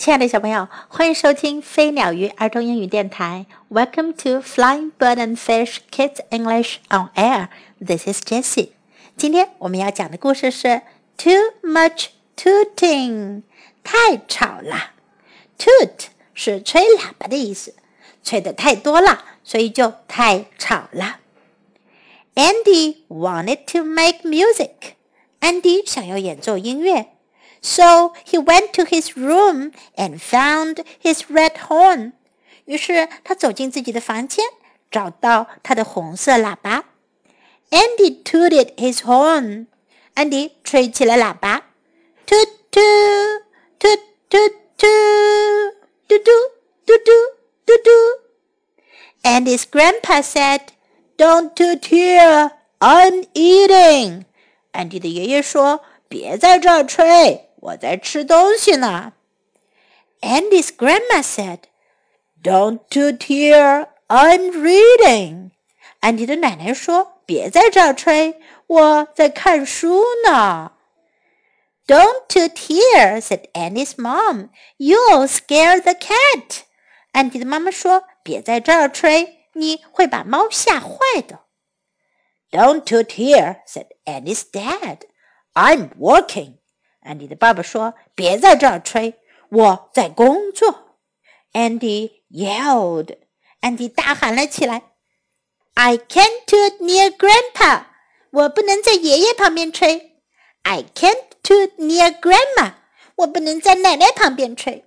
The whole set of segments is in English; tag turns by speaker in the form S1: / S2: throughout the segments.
S1: 亲爱的小朋友，欢迎收听飞鸟鱼儿童英语电台。Welcome to Flying Bird and Fish Kids English on Air. This is Jessie. 今天我们要讲的故事是 Too much tooting，太吵了。Toot 是吹喇叭的意思，吹的太多了，所以就太吵了。Andy wanted to make music. Andy 想要演奏音乐。So he went to his room and found his red horn. 于是他走进自己的房间，找到他的红色喇叭。Andy tooted his horn. Andy 吹起了喇叭，toot toot toot toot toot，嘟嘟嘟嘟嘟嘟。Andy's grandpa said, "Don't toot here. I'm eating." Andy 的爷爷说：“别在这儿吹。” ”我在吃东西呢。Andy's grandma said, "Don't toot here, I'm reading." 安迪的奶奶说：“别在这儿吹，我在看书呢。” Don't toot here, said Andy's mom. You'll scare the cat. 安迪的妈妈说：“别在这儿吹，你会把猫吓坏的。” Don't toot here, said Andy's dad. I'm working. 安迪的爸爸说：“别在这儿吹，我在工作。” Andy yelled，安迪大喊了起来：“I can't toot near Grandpa，我不能在爷爷旁边吹。I can't toot near Grandma，我不能在奶奶旁边吹。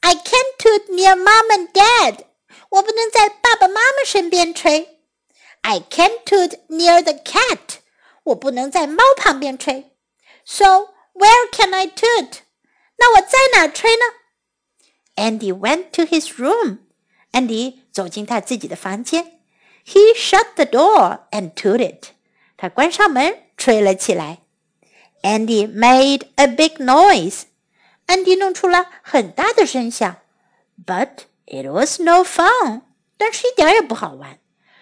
S1: I can't toot near Mom and Dad，我不能在爸爸妈妈身边吹。I can't toot near the cat，我不能在猫旁边吹。So where can I toot? 那我在哪吹呢？Andy went to his room. Andy 走进他自己的房间。He shut the door and tooted. 他关上门，吹了起来。Andy made a big noise. Andy 弄出了很大的声响。But it was no fun. 但是一点也不好玩。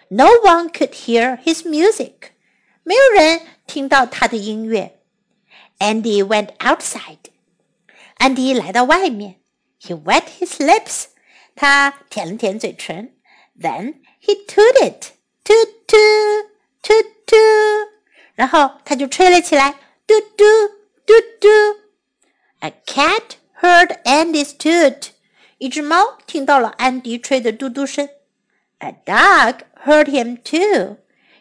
S1: No one could hear his music. 没有人听到他的音乐。 Andy went outside. Andy 来到外面，He wet his lips. 他舔了舔嘴唇。Then he tooted, toot toot, toot toot. 然后他就吹了起来，嘟嘟嘟嘟。A cat heard Andy's toot. 一只猫听到了安迪吹的嘟嘟声。A dog heard him too.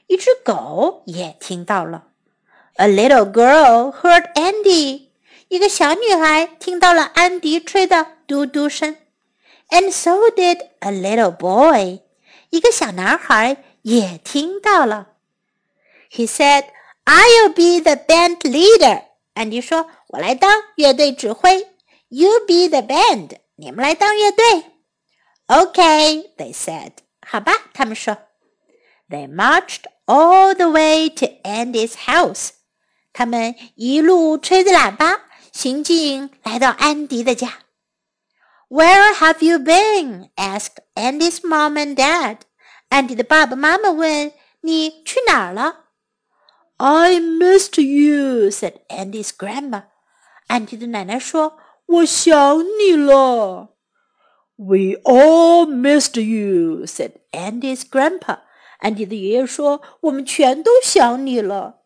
S1: 一只狗也听到了。 a little girl heard Andy. 一个小女孩听到了安迪吹的嘟嘟声，and so did a little boy. 一个小男孩也听到了。He said, "I'll be the band leader." 安迪说：“我来当乐队指挥。You be the band. 你们来当乐队。” Okay, they said. 好吧，他们说。They marched all the way to Andy's house. 他们一路吹着喇叭，行进来到安迪的家。Where have you been? asked Andy's mom and dad. 安迪的爸爸妈妈问：“你去哪儿了？”I missed you, said Andy's grandma. 安迪的奶奶说：“我想你了。” We all missed you, said Andy's grandpa. 安迪的爷爷说：“我们全都想你了。”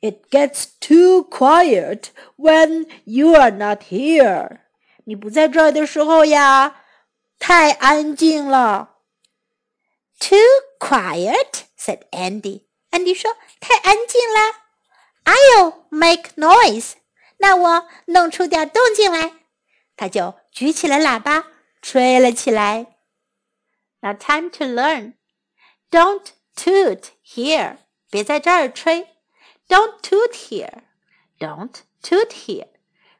S1: It gets too quiet when you are not here. 你不在这儿的时候呀，太安静了。Too quiet, said Andy. Andy 说：“太安静了。” I'll make noise. 那我弄出点动静来。他就举起了喇叭，吹了起来。Now time to learn. Don't toot here. 别在这儿吹。 don't toot here. Don't toot here.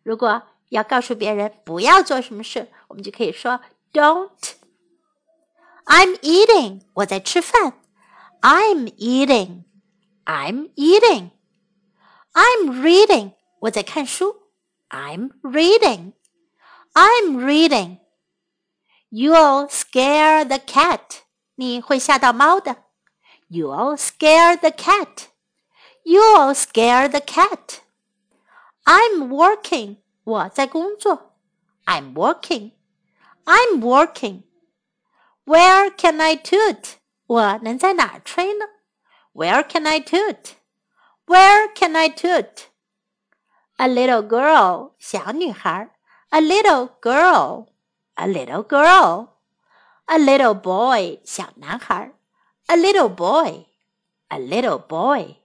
S1: 如果要告诉别人不要做什么事，我们就可以说 Don't. I'm eating. 我在吃饭。I'm eating. I'm eating. I'm reading. 我在看书。I'm reading. I'm reading. You'll scare the cat. 你会吓到猫的。You'll scare the cat. You'll scare the cat. I'm working. 我在工作。 I'm working. I'm working. Where can I toot? 我能在哪儿吹呢？Where can I toot? Where can I toot? A little girl, 小女孩。A little girl, a little girl. A little boy, 小男孩。A little boy, a little boy.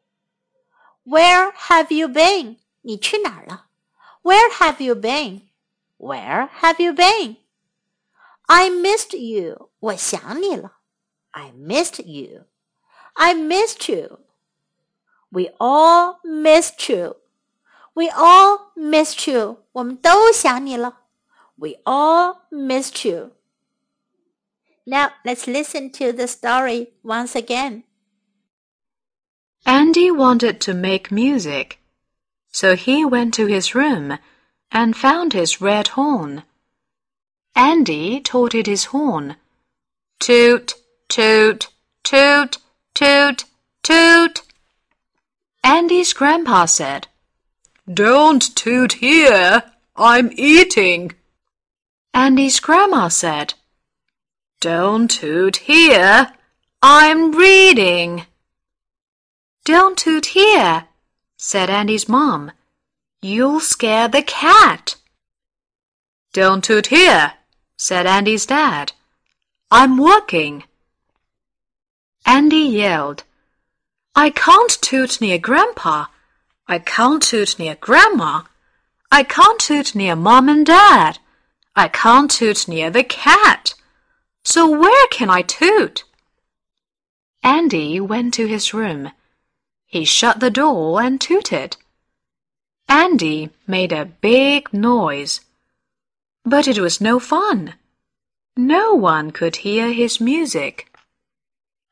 S1: Where have you been? 你去哪儿了？Where have you been? Where have you been? I missed you. 我想你了。I missed you. I missed you. We all missed you. We all missed you. 我们都想你了。We all missed you. Now let's listen to the story once again.
S2: Andy wanted to make music, so he went to his room and found his red horn. Andy tooted his horn. Toot, toot, toot, toot, toot. Andy's grandpa said, Don't toot here. I'm eating. Andy's grandma said, Don't toot here. I'm reading. Don't toot here, said Andy's mom. You'll scare the cat. Don't toot here, said Andy's dad. I'm working. Andy yelled, I can't toot near Grandpa. I can't toot near Grandma. I can't toot near Mom and Dad. I can't toot near the cat. So where can I toot? Andy went to his room. He shut the door and tooted. Andy made a big noise. But it was no fun. No one could hear his music.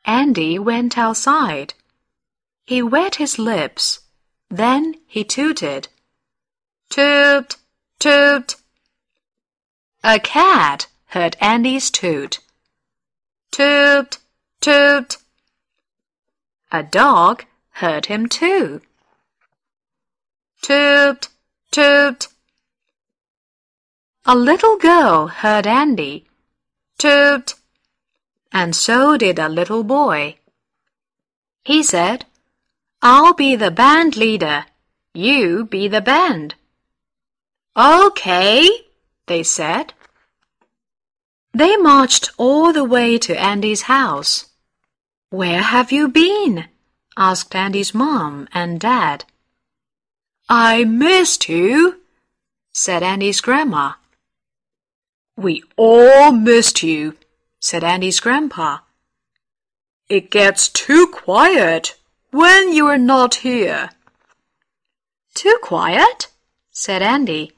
S2: Andy went outside. He wet his lips. Then he tooted. Toot, toot. A cat heard Andy's toot. Toot, toot. A dog heard him too. Toot, toot. A little girl heard Andy. Toot. And so did a little boy. He said, I'll be the band leader. You be the band. Okay, they said. They marched all the way to Andy's house. Where have you been? Asked Andy's mom and dad. I missed you, said Andy's grandma. We all missed you, said Andy's grandpa. It gets too quiet when you're not here. Too quiet? said Andy.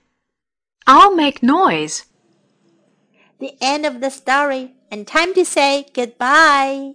S2: I'll make noise.
S1: The end of the story, and time to say goodbye.